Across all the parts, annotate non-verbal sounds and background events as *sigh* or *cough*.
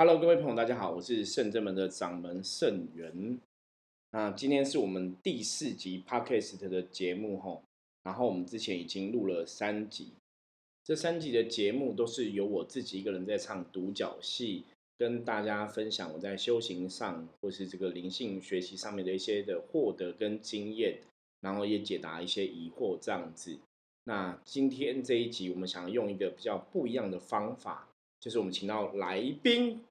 Hello，各位朋友，大家好，我是圣真门的掌门圣元。那今天是我们第四集 Podcast 的节目吼，然后我们之前已经录了三集，这三集的节目都是由我自己一个人在唱独角戏，跟大家分享我在修行上或是这个灵性学习上面的一些的获得跟经验，然后也解答一些疑惑这样子。那今天这一集，我们想用一个比较不一样的方法。就是我们请到来宾，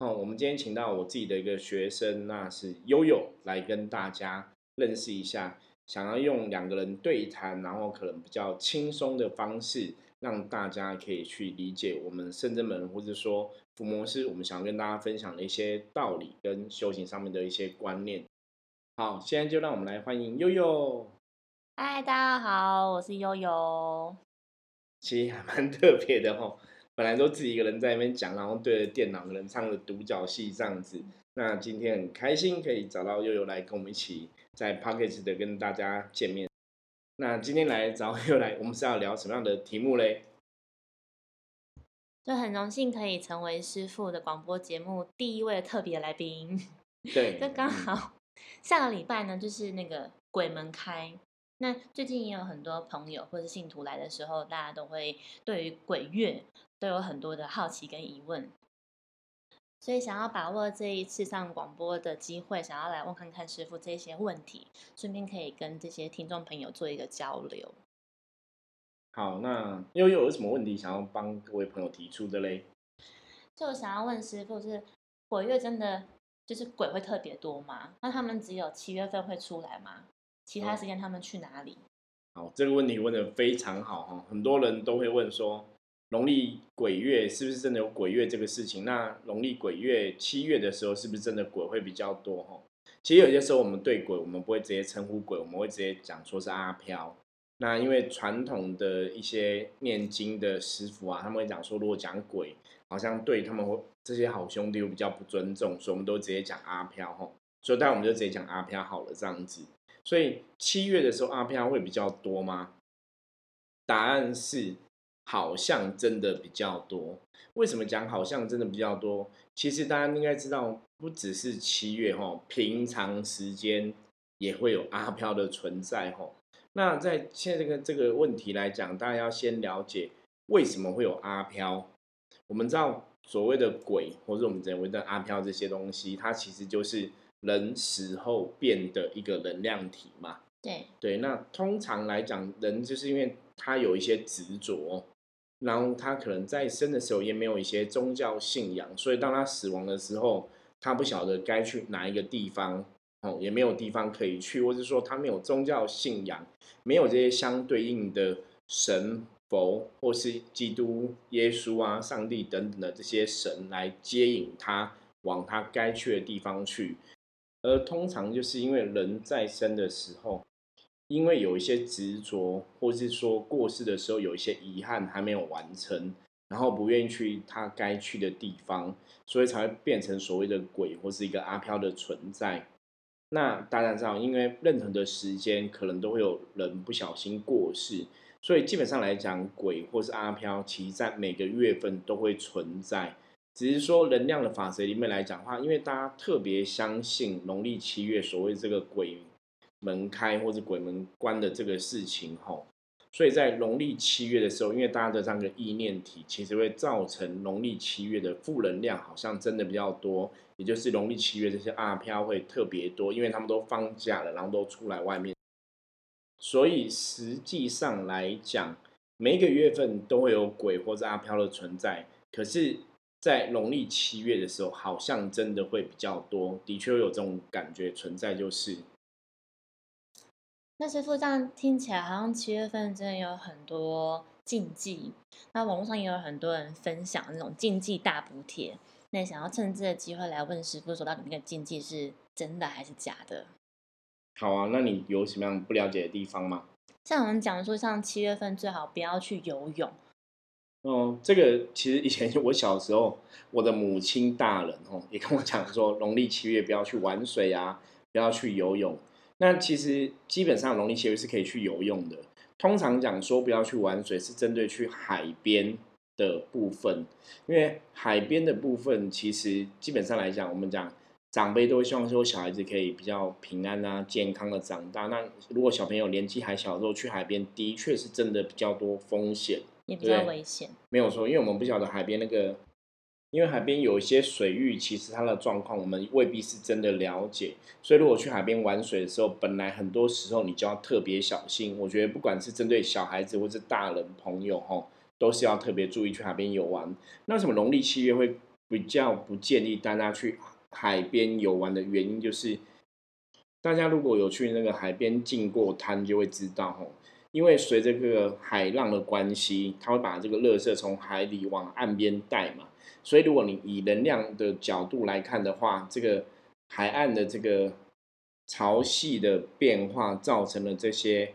哦，我们今天请到我自己的一个学生，那是悠悠来跟大家认识一下，想要用两个人对谈，然后可能比较轻松的方式，让大家可以去理解我们圣真门或者说伏魔师，我们想要跟大家分享的一些道理跟修行上面的一些观念。好，现在就让我们来欢迎悠悠。嗨，大家好，我是悠悠。其实还蛮特别的哦。本来都自己一个人在那边讲，然后对着电脑的人唱的独角戏这样子。那今天很开心可以找到悠悠来跟我们一起在 p o c k e t 的跟大家见面。那今天来找悠悠来，我们是要聊什么样的题目嘞？就很荣幸可以成为师傅的广播节目第一位特别来宾。对，*laughs* 就刚好 *laughs* 下个礼拜呢，就是那个鬼门开。那最近也有很多朋友或是信徒来的时候，大家都会对于鬼月。都有很多的好奇跟疑问，所以想要把握这一次上广播的机会，想要来问看看师傅这些问题，顺便可以跟这些听众朋友做一个交流。好，那又又有什么问题想要帮各位朋友提出的嘞？就想要问师傅，是鬼月真的就是鬼会特别多吗？那他们只有七月份会出来吗？其他时间他们去哪里？好，这个问题问的非常好哈，很多人都会问说。农历鬼月是不是真的有鬼月这个事情？那农历鬼月七月的时候，是不是真的鬼会比较多？哈，其实有些时候我们对鬼，我们不会直接称呼鬼，我们会直接讲说是阿飘。那因为传统的一些念经的师傅啊，他们会讲说，如果讲鬼，好像对他们会这些好兄弟又比较不尊重，所以我们都直接讲阿飘。哈，所以待会我们就直接讲阿飘好了，这样子。所以七月的时候阿飘会比较多吗？答案是。好像真的比较多，为什么讲好像真的比较多？其实大家应该知道，不只是七月哈，平常时间也会有阿飘的存在哈。那在现在这个这个问题来讲，大家要先了解为什么会有阿飘。我们知道所谓的鬼，或者我们认为的阿飘这些东西，它其实就是人死后变的一个能量体嘛。对对，那通常来讲，人就是因为他有一些执着。然后他可能在生的时候也没有一些宗教信仰，所以当他死亡的时候，他不晓得该去哪一个地方，哦，也没有地方可以去，或者说他没有宗教信仰，没有这些相对应的神佛或是基督、耶稣啊、上帝等等的这些神来接引他往他该去的地方去，而通常就是因为人在生的时候。因为有一些执着，或是说过世的时候有一些遗憾还没有完成，然后不愿意去他该去的地方，所以才会变成所谓的鬼或是一个阿飘的存在。那大家知道，因为任何的时间可能都会有人不小心过世，所以基本上来讲，鬼或是阿飘，其实在每个月份都会存在。只是说能量的法则里面来讲话，因为大家特别相信农历七月所谓这个鬼。门开或者鬼门关的这个事情吼，所以在农历七月的时候，因为大家的这样的意念体，其实会造成农历七月的负能量好像真的比较多，也就是农历七月这些阿飘会特别多，因为他们都放假了，然后都出来外面，所以实际上来讲，每一个月份都会有鬼或者阿飘的存在，可是，在农历七月的时候，好像真的会比较多，的确有这种感觉存在，就是。那师傅这样听起来，好像七月份真的有很多禁忌。那网络上也有很多人分享那种禁忌大补贴。那想要趁这个机会来问师傅，说到底那个禁忌是真的还是假的？好啊，那你有什么样不了解的地方吗？像我们讲说，像七月份最好不要去游泳。哦，这个其实以前我小时候，我的母亲大人哦也跟我讲说，农历七月不要去玩水啊，不要去游泳。那其实基本上农历七月是可以去游泳的。通常讲说不要去玩水，是针对去海边的部分，因为海边的部分其实基本上来讲，我们讲长辈都会希望说小孩子可以比较平安啊、健康的长大。那如果小朋友年纪还小的时候去海边，的确是真的比较多风险，也比较危险。没有错，因为我们不晓得海边那个，因为海边有一些水域，其实它的状况我们未必是真的了解。所以如果去海边玩水的时候，本来很多时候你就要特别小心。我觉得不管是针对小孩子或是大人朋友，吼。都是要特别注意去海边游玩。那什么农历七月会比较不建议大家去海边游玩的原因，就是大家如果有去那个海边进过滩，就会知道吼，因为随着这个海浪的关系，它会把这个垃圾从海里往岸边带嘛。所以如果你以能量的角度来看的话，这个海岸的这个潮汐的变化，造成了这些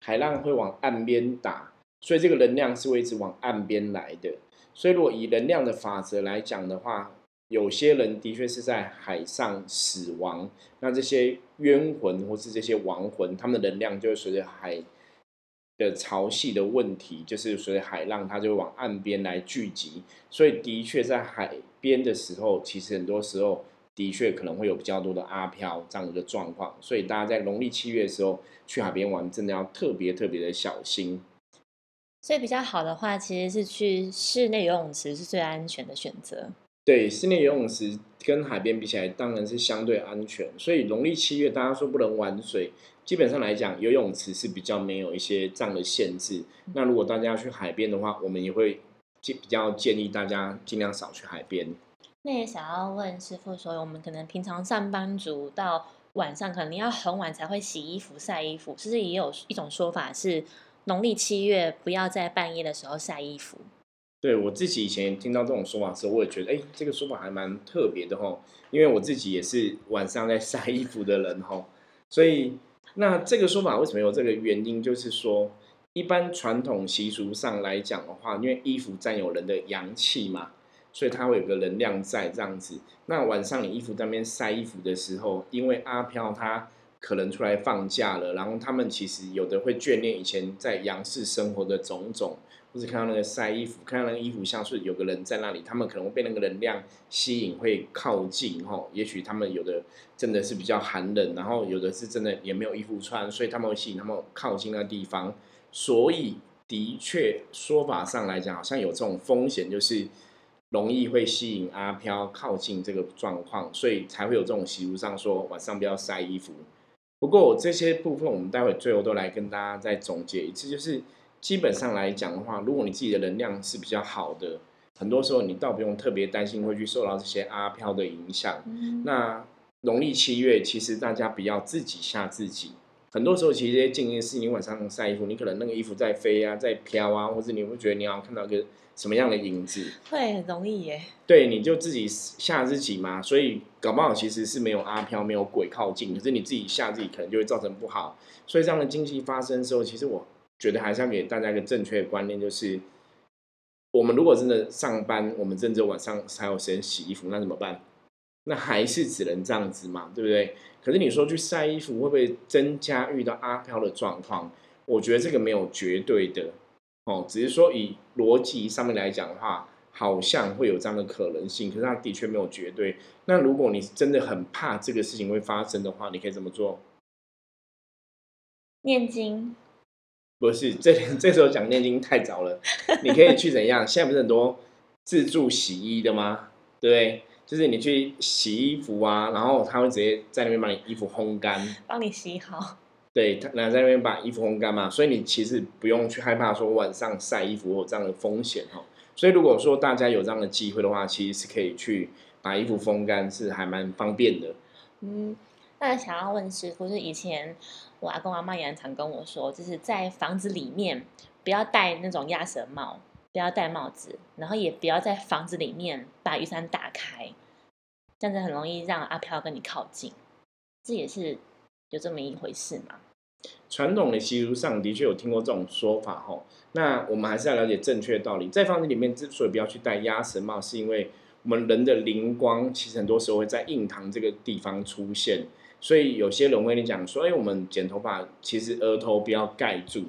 海浪会往岸边打。所以这个能量是会一直往岸边来的。所以如果以能量的法则来讲的话，有些人的确是在海上死亡，那这些冤魂或是这些亡魂，他们的能量就会随着海的潮汐的问题，就是随着海浪，它就会往岸边来聚集。所以的确在海边的时候，其实很多时候的确可能会有比较多的阿飘这样一个状况。所以大家在农历七月的时候去海边玩，真的要特别特别的小心。所以比较好的话，其实是去室内游泳池是最安全的选择。对，室内游泳池跟海边比起来，当然是相对安全。所以农历七月，大家说不能玩水，基本上来讲，游泳池是比较没有一些这样的限制。那如果大家要去海边的话，我们也会建比较建议大家尽量少去海边。那也想要问师傅说，我们可能平常上班族到晚上，可能要很晚才会洗衣服、晒衣服，是不是也有一种说法是？农历七月不要在半夜的时候晒衣服。对我自己以前听到这种说法的时候，我也觉得，哎，这个说法还蛮特别的吼。因为我自己也是晚上在晒衣服的人吼，所以那这个说法为什么有这个原因？就是说，一般传统习俗上来讲的话，因为衣服占有人的阳气嘛，所以它会有个能量在这样子。那晚上你衣服在那边晒衣服的时候，因为阿飘他。可能出来放假了，然后他们其实有的会眷恋以前在阳世生活的种种，或者看到那个晒衣服，看到那个衣服像是有个人在那里，他们可能会被那个能量吸引，会靠近哈。也许他们有的真的是比较寒冷，然后有的是真的也没有衣服穿，所以他们会吸引他们靠近那地方。所以的确说法上来讲，好像有这种风险，就是容易会吸引阿飘靠近这个状况，所以才会有这种习俗上说晚上不要晒衣服。不过这些部分，我们待会最后都来跟大家再总结一次。就是基本上来讲的话，如果你自己的能量是比较好的，很多时候你倒不用特别担心会去受到这些阿飘的影响。那农历七月，其实大家不要自己吓自己。很多时候，其实这些静音是你晚上晒衣服，你可能那个衣服在飞啊，在飘啊，或者你会觉得你要看到个。什么样的影子会很容易耶？对，你就自己吓自己嘛。所以搞不好其实是没有阿飘、没有鬼靠近，可是你自己吓自己，可能就会造成不好。所以这样的经济发生的时候，其实我觉得还是要给大家一个正确的观念，就是我们如果真的上班，我们真的晚上才有时间洗衣服，那怎么办？那还是只能这样子嘛，对不对？可是你说去晒衣服会不会增加遇到阿飘的状况？我觉得这个没有绝对的。哦，只是说以逻辑上面来讲的话，好像会有这样的可能性，可是它的确没有绝对。那如果你真的很怕这个事情会发生的话，你可以怎么做？念经？不是，这 *laughs* 这时候讲念经太早了。你可以去怎样？现在不是很多自助洗衣的吗？对不对？就是你去洗衣服啊，然后他会直接在那边把你衣服烘干，帮你洗好。*laughs* 对他，然后在那边把衣服烘干嘛，所以你其实不用去害怕说晚上晒衣服有这样的风险哈。所以如果说大家有这样的机会的话，其实是可以去把衣服风干，是还蛮方便的。嗯，那想要问师傅，是以前我阿公阿妈也很常跟我说，就是在房子里面不要戴那种鸭舌帽，不要戴帽子，然后也不要在房子里面把雨伞打开，这样子很容易让阿飘跟你靠近。这也是。有这么一回事吗？传统的习俗上的确有听过这种说法哈。那我们还是要了解正确的道理。在房子里面之所以不要去戴鸭舌帽，是因为我们人的灵光其实很多时候会在印堂这个地方出现。所以有些人会跟你讲说：“哎，我们剪头发，其实额头不要盖住，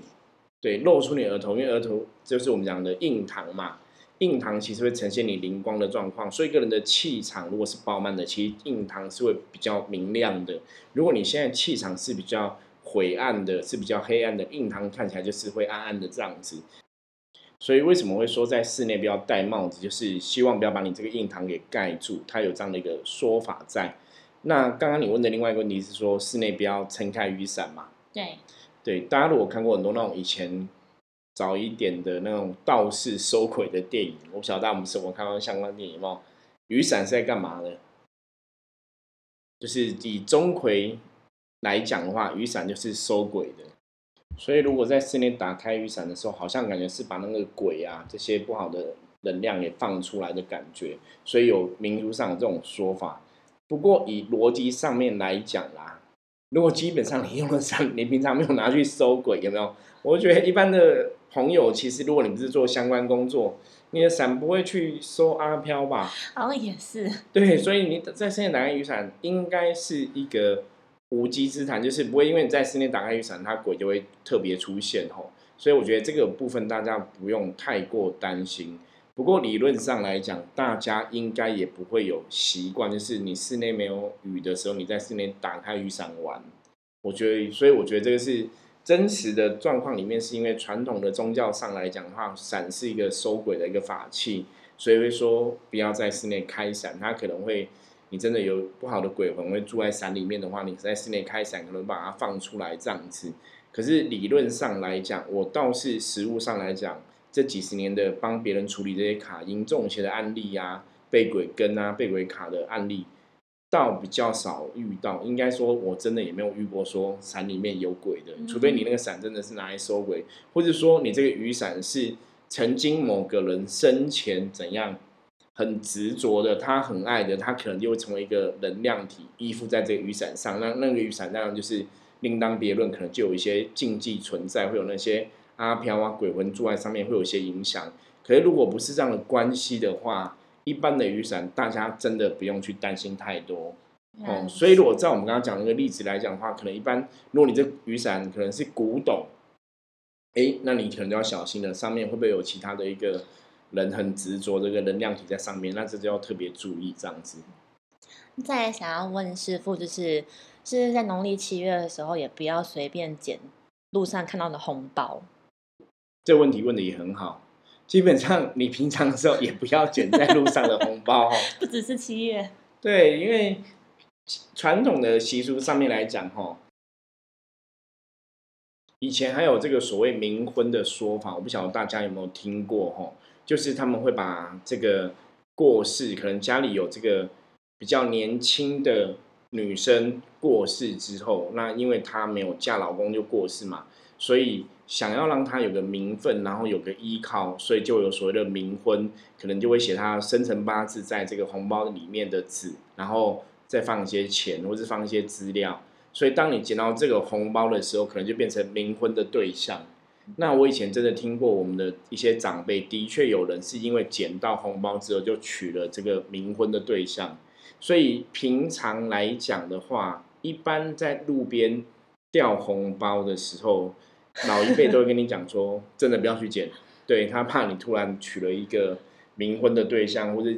对，露出你额头，因为额头就是我们讲的印堂嘛。印堂其实会呈现你灵光的状况，所以一个人的气场如果是饱满的，其实印堂是会比较明亮的。如果你现在气场是比较灰暗的，是比较黑暗的，印堂看起来就是会暗暗的这样子。所以为什么会说在室内不要戴帽子，就是希望不要把你这个印堂给盖住，它有这样的一个说法在。那刚刚你问的另外一个问题是说室内不要撑开雨伞嘛？对，对，大家如果看过很多那种以前早一点的那种道士收鬼的电影，我不晓得大家有没有生活看到相关电影吗？雨伞是在干嘛的？就是以钟馗来讲的话，雨伞就是收鬼的。所以如果在室内打开雨伞的时候，好像感觉是把那个鬼啊这些不好的能量给放出来的感觉。所以有民俗上有这种说法。不过以逻辑上面来讲啦，如果基本上你用的伞，*laughs* 你平常没有拿去收鬼，有没有？我觉得一般的朋友，其实如果你不是做相关工作，你的伞不会去收阿飘吧？好像也是。对，所以你在室内打开雨伞，应该是一个无稽之谈，就是不会因为你在室内打开雨伞，它鬼就会特别出现吼。所以我觉得这个部分大家不用太过担心。不过理论上来讲，大家应该也不会有习惯，就是你室内没有雨的时候，你在室内打开雨伞玩。我觉得，所以我觉得这个是真实的状况里面，是因为传统的宗教上来讲的话，伞是一个收鬼的一个法器，所以会说不要在室内开伞，它可能会你真的有不好的鬼魂会住在伞里面的话，你在室内开伞可能把它放出来这样子。可是理论上来讲，我倒是实物上来讲。这几十年的帮别人处理这些卡因中邪的案例呀，被鬼跟啊，被鬼卡的案例，倒比较少遇到。应该说，我真的也没有遇过说伞里面有鬼的，除非你那个伞真的是拿来收鬼，或者说你这个雨伞是曾经某个人生前怎样很执着的，他很爱的，他可能就会成为一个能量体依附在这个雨伞上。那那个雨伞当然就是另当别论，可能就有一些禁忌存在，会有那些。阿飘啊，鬼魂住在上面会有一些影响。可是如果不是这样的关系的话，一般的雨伞大家真的不用去担心太多哦。所以如果照我们刚刚讲那个例子来讲的话，可能一般如果你这雨伞可能是古董，哎，那你可能就要小心了，上面会不会有其他的一个人很执着这个能量体在上面？那这就要特别注意这样子。再想要问师傅，就是是在农历七月的时候，也不要随便捡路上看到的红包。这问题问的也很好，基本上你平常的时候也不要捡在路上的红包哦。*laughs* 不只是七月，对，因为传统的习俗上面来讲，哈，以前还有这个所谓冥婚的说法，我不晓得大家有没有听过，哈，就是他们会把这个过世，可能家里有这个比较年轻的女生过世之后，那因为她没有嫁老公就过世嘛，所以。想要让他有个名分，然后有个依靠，所以就有所谓的冥婚，可能就会写他生辰八字在这个红包里面的字，然后再放一些钱，或是放一些资料。所以当你捡到这个红包的时候，可能就变成冥婚的对象。那我以前真的听过我们的一些长辈，的确有人是因为捡到红包之后就娶了这个冥婚的对象。所以平常来讲的话，一般在路边掉红包的时候。老一辈都会跟你讲说，真的不要去捡，对他怕你突然娶了一个冥婚的对象，或者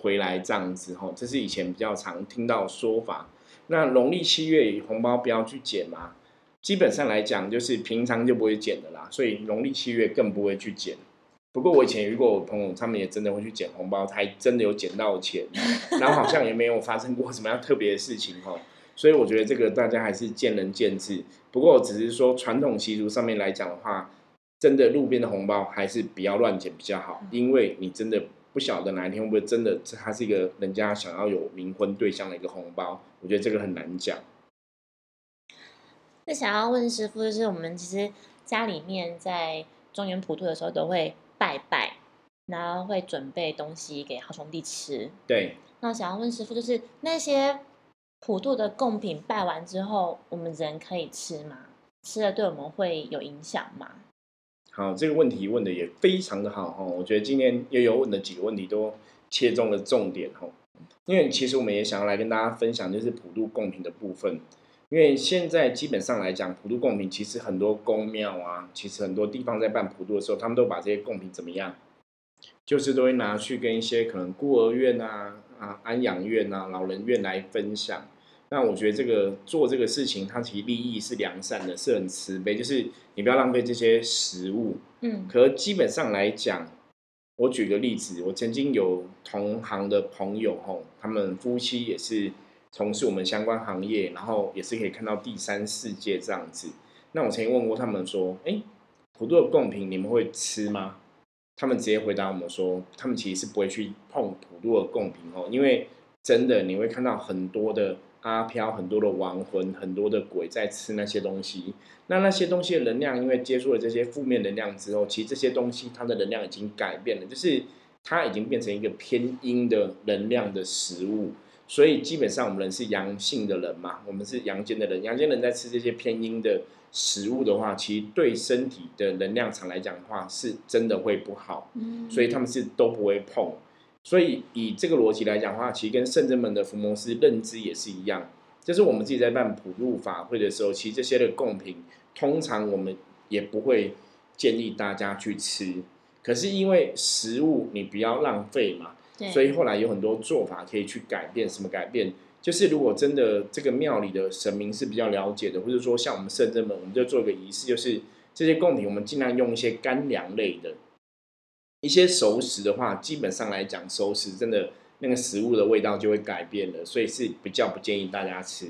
回来这样子吼，这是以前比较常听到说法。那农历七月红包不要去捡嘛，基本上来讲就是平常就不会捡的啦，所以农历七月更不会去捡。不过我以前遇过我朋友，他们也真的会去捡红包，还真的有捡到钱，然后好像也没有发生过什么样特别的事情吼。所以我觉得这个大家还是见仁见智。不过只是说传统习俗上面来讲的话，真的路边的红包还是不要乱捡比较好，因为你真的不晓得哪一天会不会真的它是一个人家想要有冥婚对象的一个红包。我觉得这个很难讲。那想要问师傅，就是我们其实家里面在中原普渡的时候都会拜拜，然后会准备东西给好兄弟吃。对。那想要问师傅，就是那些。普渡的贡品拜完之后，我们人可以吃吗？吃了对我们会有影响吗？好，这个问题问的也非常的好哈。我觉得今天悠悠问的几个问题都切中了重点哈。因为其实我们也想要来跟大家分享，就是普渡贡品的部分。因为现在基本上来讲，普渡贡品其实很多宫庙啊，其实很多地方在办普渡的时候，他们都把这些贡品怎么样就是都会拿去跟一些可能孤儿院啊、啊安养院啊、老人院来分享。那我觉得这个做这个事情，它其实利益是良善的，是很慈悲，就是你不要浪费这些食物。嗯可基本上来讲，我举个例子，我曾经有同行的朋友吼，他们夫妻也是从事我们相关行业，然后也是可以看到第三世界这样子。那我曾经问过他们说，哎，普渡的贡品你们会吃吗？他们直接回答我们说，他们其实是不会去碰普渡的贡品哦，因为真的你会看到很多的阿飘、很多的亡魂、很多的鬼在吃那些东西。那那些东西的能量，因为接触了这些负面能量之后，其实这些东西它的能量已经改变了，就是它已经变成一个偏阴的能量的食物。所以基本上我们人是阳性的人嘛，我们是阳间的人，阳间人在吃这些偏阴的食物的话，其实对身体的能量场来讲的话，是真的会不好。嗯，所以他们是都不会碰。所以以这个逻辑来讲的话，其实跟圣真门的伏摩师认知也是一样，就是我们自己在办普渡法会的时候，其实这些的贡品，通常我们也不会建议大家去吃。可是因为食物你不要浪费嘛，所以后来有很多做法可以去改变。什么改变？就是如果真的这个庙里的神明是比较了解的，或者说像我们圣真门，我们就做一个仪式，就是这些贡品我们尽量用一些干粮类的。一些熟食的话，基本上来讲，熟食真的那个食物的味道就会改变了，所以是比较不建议大家吃。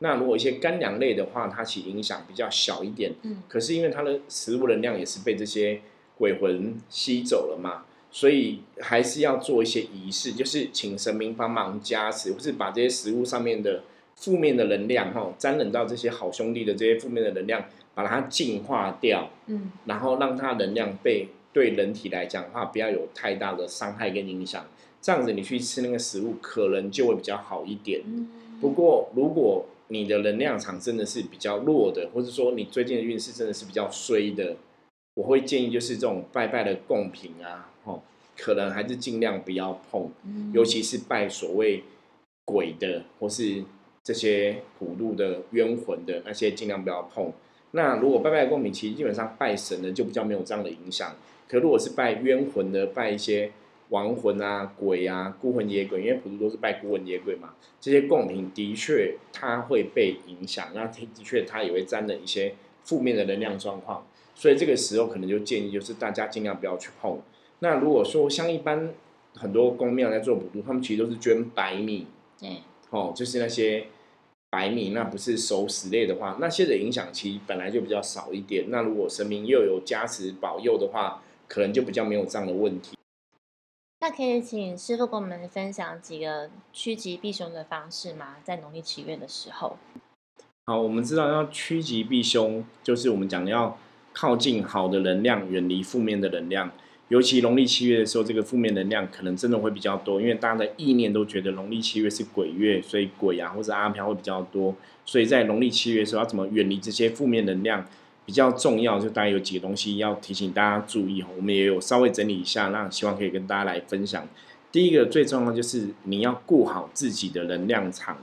那如果一些干粮类的话，它其实影响比较小一点，嗯可是因为它的食物能量也是被这些鬼魂吸走了嘛，所以还是要做一些仪式，就是请神明帮忙加持，或是把这些食物上面的负面的能量哈，沾染到这些好兄弟的这些负面的能量，把它净化掉。嗯然后让它能量被对人体来讲的话，不要有太大的伤害跟影响。这样子你去吃那个食物，可能就会比较好一点。嗯，不过，如果你的能量场真的是比较弱的，或者说你最近的运势真的是比较衰的，我会建议就是这种拜拜的贡品啊，哦，可能还是尽量不要碰，嗯尤其是拜所谓鬼的或是这些普渡的冤魂的那些，尽量不要碰。那如果拜拜的贡品，其实基本上拜神的就比较没有这样的影响。可如果是拜冤魂的，拜一些亡魂啊、鬼啊、孤魂野鬼，因为普渡都是拜孤魂野鬼嘛，这些贡品的确它会被影响，那的确它也会沾了一些负面的能量状况。所以这个时候可能就建议就是大家尽量不要去碰。那如果说像一般很多公庙在做普渡，他们其实都是捐白米，对，哦，就是那些白米，那不是熟食类的话，那些的影响其实本来就比较少一点。那如果神明又有加持保佑的话，可能就比较没有这样的问题。那可以请师傅跟我们分享几个趋吉避凶的方式吗？在农历七月的时候，好，我们知道要趋吉避凶，就是我们讲的要靠近好的能量，远离负面的能量。尤其农历七月的时候，这个负面能量可能真的会比较多，因为大家的意念都觉得农历七月是鬼月，所以鬼啊或者阿飘会比较多。所以在农历七月的时候，要怎么远离这些负面能量？比较重要，就大概有几个东西要提醒大家注意我们也有稍微整理一下，那希望可以跟大家来分享。第一个最重要就是你要顾好自己的能量场。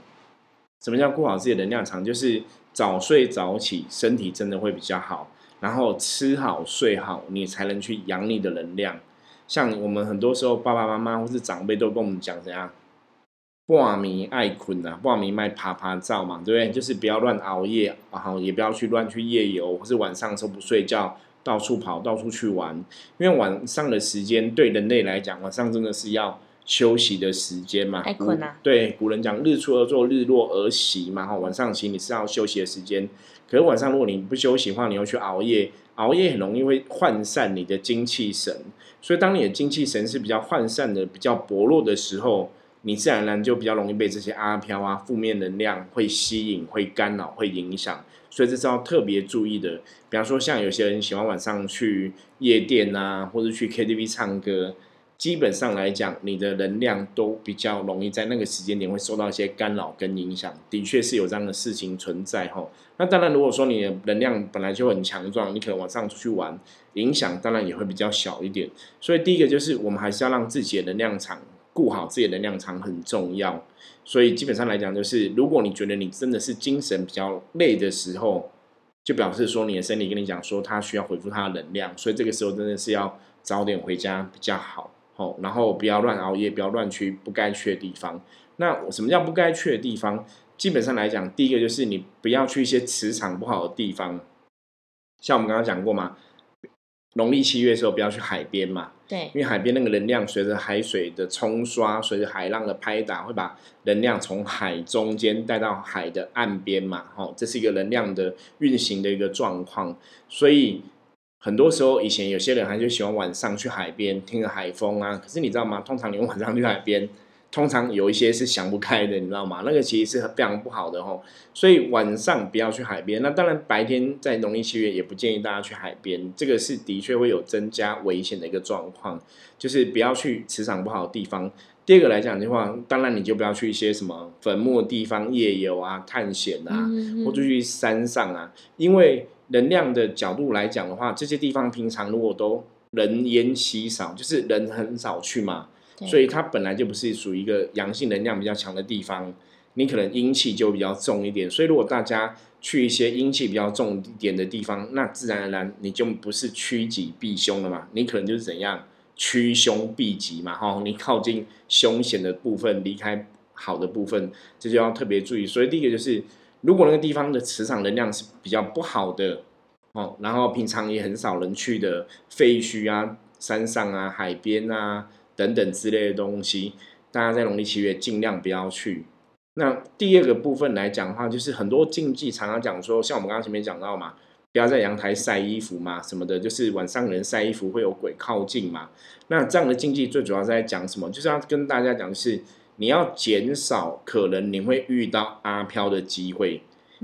什么叫顾好自己的能量场？就是早睡早起，身体真的会比较好。然后吃好睡好，你才能去养你的能量。像我们很多时候爸爸妈妈或是长辈都跟我们讲怎样，半暝爱困啊，半暝卖爬爬照嘛，对不对？就是不要乱熬夜，然后也不要去乱去夜游，或是晚上的时候不睡觉，到处跑，到处去玩。因为晚上的时间对人类来讲，晚上真的是要休息的时间嘛。太困啊古对，古人讲日出而作，日落而息嘛。哈，晚上其实你是要休息的时间。可是晚上如果你不休息的话，你又去熬夜，熬夜很容易会涣散你的精气神。所以当你的精气神是比较涣散的、比较薄弱的时候，你自然而然就比较容易被这些阿飘啊、负面能量会吸引、会干扰、会影响。所以这是要特别注意的。比方说，像有些人喜欢晚上去夜店啊，或者去 KTV 唱歌，基本上来讲，你的能量都比较容易在那个时间点会受到一些干扰跟影响。的确是有这样的事情存在哈。那当然，如果说你的能量本来就很强壮，你可能晚上出去玩，影响当然也会比较小一点。所以第一个就是我们还是要让自己的能量场顾好，自己的能量场很重要。所以基本上来讲，就是如果你觉得你真的是精神比较累的时候，就表示说你的身体跟你讲说它需要恢复它的能量，所以这个时候真的是要早点回家比较好。哦，然后不要乱熬夜，不要乱去不该去的地方。那什么叫不该去的地方？基本上来讲，第一个就是你不要去一些磁场不好的地方，像我们刚刚讲过嘛，农历七月的时候不要去海边嘛，对，因为海边那个能量随着海水的冲刷，随着海浪的拍打，会把能量从海中间带到海的岸边嘛，哦，这是一个能量的运行的一个状况，所以很多时候以前有些人还是喜欢晚上去海边听着海风啊，可是你知道吗？通常你晚上去海边。通常有一些是想不开的，你知道吗？那个其实是非常不好的吼，所以晚上不要去海边。那当然白天在农历七月也不建议大家去海边，这个是的确会有增加危险的一个状况，就是不要去磁场不好的地方。第二个来讲的话，当然你就不要去一些什么坟墓的地方夜游啊、探险啊，或者去山上啊，因为能量的角度来讲的话，这些地方平常如果都人烟稀少，就是人很少去嘛。所以它本来就不是属于一个阳性能量比较强的地方，你可能阴气就比较重一点。所以如果大家去一些阴气比较重一点的地方，那自然而然你就不是趋吉避凶了嘛，你可能就是怎样趋凶避吉嘛，哈，你靠近凶险的部分，离开好的部分，这就要特别注意。所以第一个就是，如果那个地方的磁场能量是比较不好的，哦，然后平常也很少人去的废墟啊、山上啊、海边啊。等等之类的东西，大家在农历七月尽量不要去。那第二个部分来讲的话，就是很多禁忌常常讲说，像我们刚刚前面讲到嘛，不要在阳台晒衣服嘛，什么的，就是晚上人晒衣服会有鬼靠近嘛。那这样的禁忌最主要是在讲什么？就是要跟大家讲，是你要减少可能你会遇到阿飘的机会。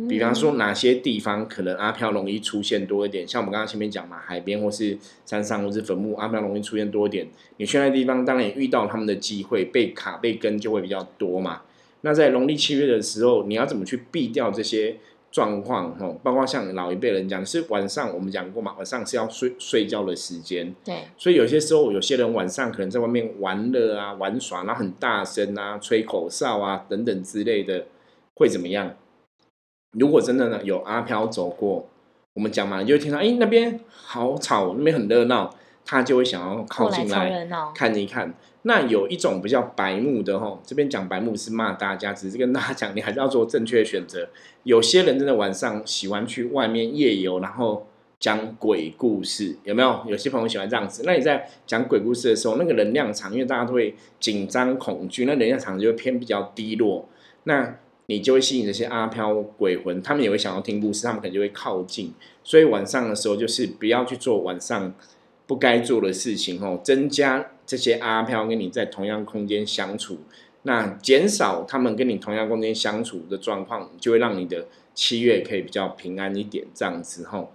比方说，哪些地方可能阿飘容易出现多一点？像我们刚刚前面讲嘛，海边或是山上或是坟墓，阿飘容易出现多一点。你去那地方，当然也遇到他们的机会，被卡被跟就会比较多嘛。那在农历七月的时候，你要怎么去避掉这些状况？吼，包括像老一辈人讲，是晚上我们讲过嘛，晚上是要睡睡觉的时间。对。所以有些时候，有些人晚上可能在外面玩乐啊、玩耍，然后很大声啊、吹口哨啊等等之类的，会怎么样？如果真的呢有阿飘走过，我们讲嘛，你就听到哎那边好吵，那边很热闹，他就会想要靠近来看一看。那有一种比较白目的吼，这边讲白目是骂大家，只是跟大家讲，你还是要做正确的选择。有些人真的晚上喜欢去外面夜游，然后讲鬼故事，有没有？有些朋友喜欢这样子。那你在讲鬼故事的时候，那个能量场，因为大家都会紧张恐惧，那能量场就会偏比较低落。那你就会吸引这些阿飘鬼魂，他们也会想要听故事，他们可能就会靠近。所以晚上的时候，就是不要去做晚上不该做的事情哦，增加这些阿飘跟你在同样空间相处，那减少他们跟你同样空间相处的状况，就会让你的七月可以比较平安一点这样子吼。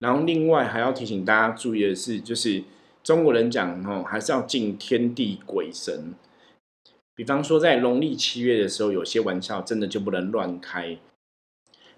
然后另外还要提醒大家注意的是，就是中国人讲吼，还是要敬天地鬼神。比方说，在农历七月的时候，有些玩笑真的就不能乱开。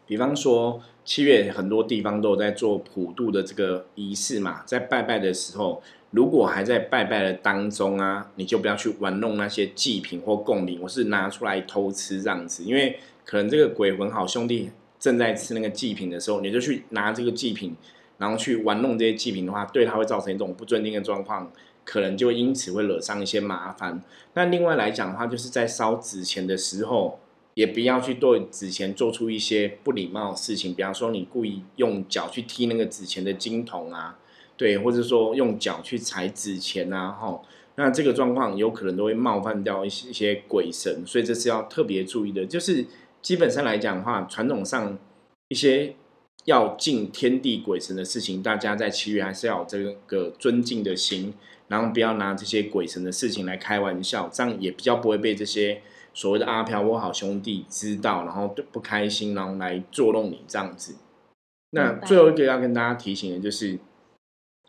比方说，七月很多地方都有在做普渡的这个仪式嘛，在拜拜的时候，如果还在拜拜的当中啊，你就不要去玩弄那些祭品或贡品，我是拿出来偷吃这样子，因为可能这个鬼魂好兄弟正在吃那个祭品的时候，你就去拿这个祭品，然后去玩弄这些祭品的话，对他会造成一种不尊敬的状况。可能就因此会惹上一些麻烦。那另外来讲的话，就是在烧纸钱的时候，也不要去对纸钱做出一些不礼貌的事情。比方说，你故意用脚去踢那个纸钱的金桶啊，对，或者说用脚去踩纸钱啊，哈，那这个状况有可能都会冒犯掉一些一些鬼神，所以这是要特别注意的。就是基本上来讲的话，传统上一些要敬天地鬼神的事情，大家在七月还是要有这个尊敬的心。然后不要拿这些鬼神的事情来开玩笑，这样也比较不会被这些所谓的阿飘或好兄弟知道，然后不开心，然后来捉弄你这样子。那最后一个要跟大家提醒的就是，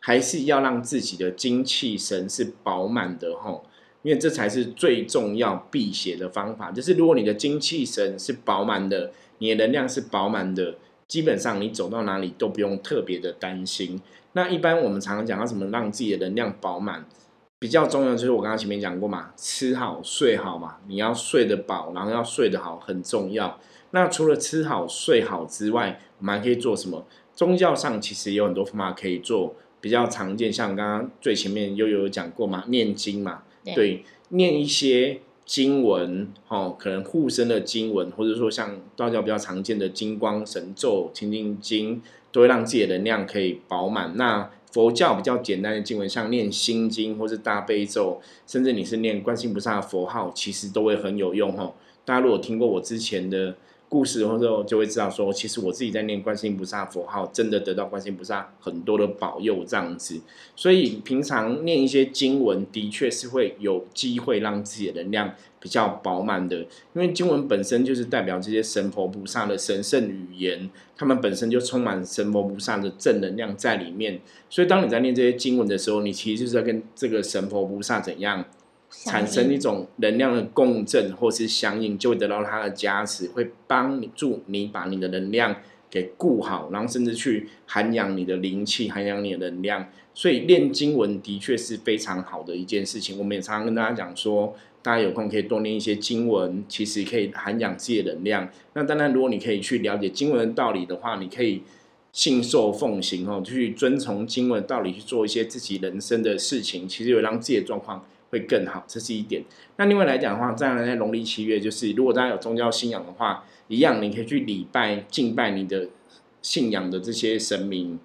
还是要让自己的精气神是饱满的吼，因为这才是最重要辟邪的方法。就是如果你的精气神是饱满的，你的能量是饱满的，基本上你走到哪里都不用特别的担心。那一般我们常常讲到什么让自己的能量饱满，比较重要就是我刚刚前面讲过嘛，吃好睡好嘛，你要睡得饱，然后要睡得好很重要。那除了吃好睡好之外，我们还可以做什么？宗教上其实有很多方法可以做比较常见，像刚刚最前面又有讲过嘛，念经嘛，对对，念一些经文，哦，可能护身的经文，或者说像道教比较常见的金光神咒、清净经，都会让自己的能量可以饱满。那佛教比较简单的经文，像念心经或是大悲咒，甚至你是念观世音菩萨的佛号，其实都会很有用哦。大家如果听过我之前的故事或者就会知道说，其实我自己在念观世音菩萨佛号，真的得到观世音菩萨很多的保佑这样子。所以平常念一些经文，的确是会有机会让自己的能量比较饱满的。因为经文本身就是代表这些神佛菩萨的神圣语言，他们本身就充满神佛菩萨的正能量在里面。所以当你在念这些经文的时候，你其实就是在跟这个神佛菩萨怎样？产生一种能量的共振或是相应，就会得到它的加持，会帮助你把你的能量给固好，然后甚至去涵养你的灵气，涵养你的能量。所以练经文的确是非常好的一件事情。我们也常常跟大家讲说，大家有空可以多念一些经文，其实可以涵养自己的能量。那当然，如果你可以去了解经文的道理的话，你可以信受奉行哦，去遵从经文的道理去做一些自己人生的事情，其实有让自己的状况。会更好，这是一点。那另外来讲的话，在在农历七月，就是如果大家有宗教信仰的话，一样你可以去礼拜、敬拜你的信仰的这些神明，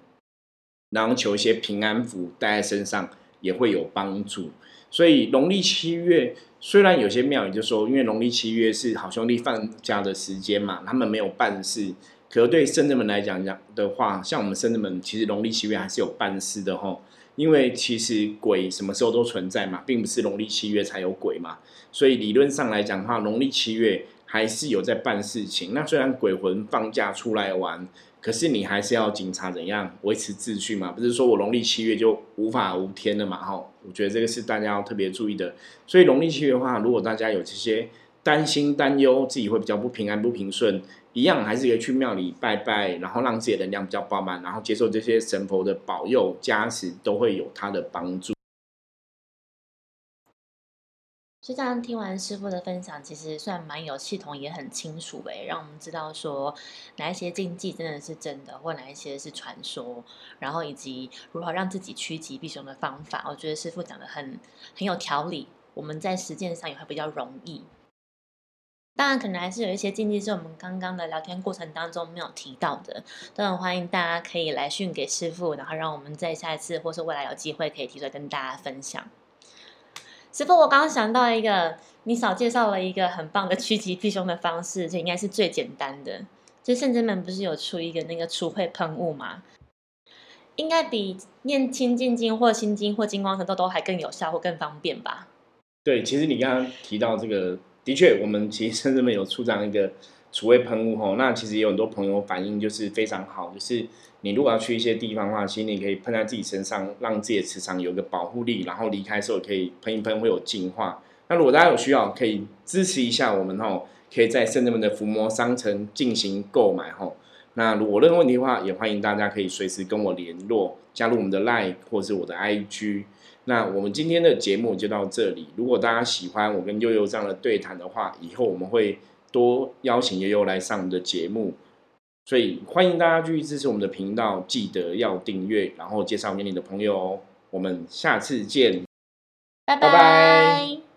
然后求一些平安符带在身上，也会有帮助。所以农历七月，虽然有些庙宇就说，因为农历七月是好兄弟放假的时间嘛，他们没有办事。可是对圣人们来讲讲的话，像我们圣人们，其实农历七月还是有办事的吼。因为其实鬼什么时候都存在嘛，并不是农历七月才有鬼嘛，所以理论上来讲的话，农历七月还是有在办事情。那虽然鬼魂放假出来玩，可是你还是要警察怎样维持秩序嘛？不是说我农历七月就无法无天了嘛？哈，我觉得这个是大家要特别注意的。所以农历七月的话，如果大家有这些担心担忧，自己会比较不平安不平顺。一样还是可以去庙里拜拜，然后让自己的能量比较饱满，然后接受这些神佛的保佑加持，都会有他的帮助。所以这样听完师傅的分享，其实算蛮有系统，也很清楚诶，让我们知道说哪一些禁忌真的是真的，或哪一些是传说，然后以及如何让自己趋吉避凶的方法。我觉得师傅讲的很很有条理，我们在实践上也会比较容易。当然，可能还是有一些禁忌是我们刚刚的聊天过程当中没有提到的，都很欢迎大家可以来讯给师傅，然后让我们在下一次或是未来有机会可以提出来跟大家分享。师傅，我刚刚想到一个，你少介绍了一个很棒的趋吉避凶的方式，这应该是最简单的。就圣真门不是有出一个那个除秽喷雾吗？应该比念清净经或心经或金光神咒都还更有效或更方便吧？对，其实你刚刚提到这个。的确，我们其实甚至没有出这样一个除味喷雾吼，那其实有很多朋友反应就是非常好，就是你如果要去一些地方的话，其实你可以喷在自己身上，让自己的磁场有一个保护力，然后离开的时候可以喷一喷，会有净化。那如果大家有需要，可以支持一下我们吼，可以在圣人们的伏魔商城进行购买吼。那如果任何问题的话，也欢迎大家可以随时跟我联络，加入我们的 Line 或是我的 IG。那我们今天的节目就到这里。如果大家喜欢我跟悠悠这样的对谈的话，以后我们会多邀请悠悠来上我们的节目。所以欢迎大家继续支持我们的频道，记得要订阅，然后介绍给你的朋友哦。我们下次见，拜拜。